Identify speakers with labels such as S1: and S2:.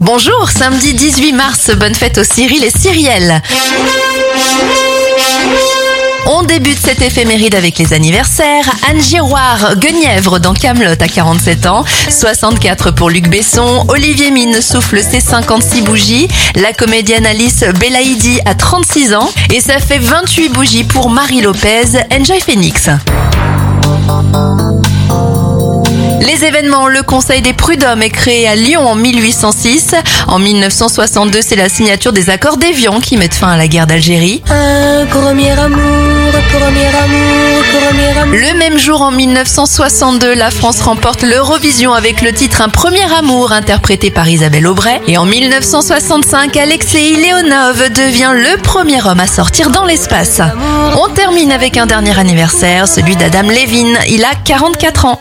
S1: Bonjour, samedi 18 mars, bonne fête aux Cyril et Cyrielle. On débute cette éphéméride avec les anniversaires. Anne Giroir, Guenièvre dans Camelot à 47 ans. 64 pour Luc Besson. Olivier Mine souffle ses 56 bougies. La comédienne Alice Belaïdi à 36 ans. Et ça fait 28 bougies pour Marie Lopez. Enjoy Phoenix. Les événements, le Conseil des prud'hommes est créé à Lyon en 1806. En 1962, c'est la signature des accords d'Évian qui mettent fin à la guerre d'Algérie. Le même jour, en 1962, la France remporte l'Eurovision avec le titre Un premier amour interprété par Isabelle Aubray. Et en 1965, Alexei Leonov devient le premier homme à sortir dans l'espace. On termine avec un dernier anniversaire, celui d'Adam Levine. Il a 44 ans.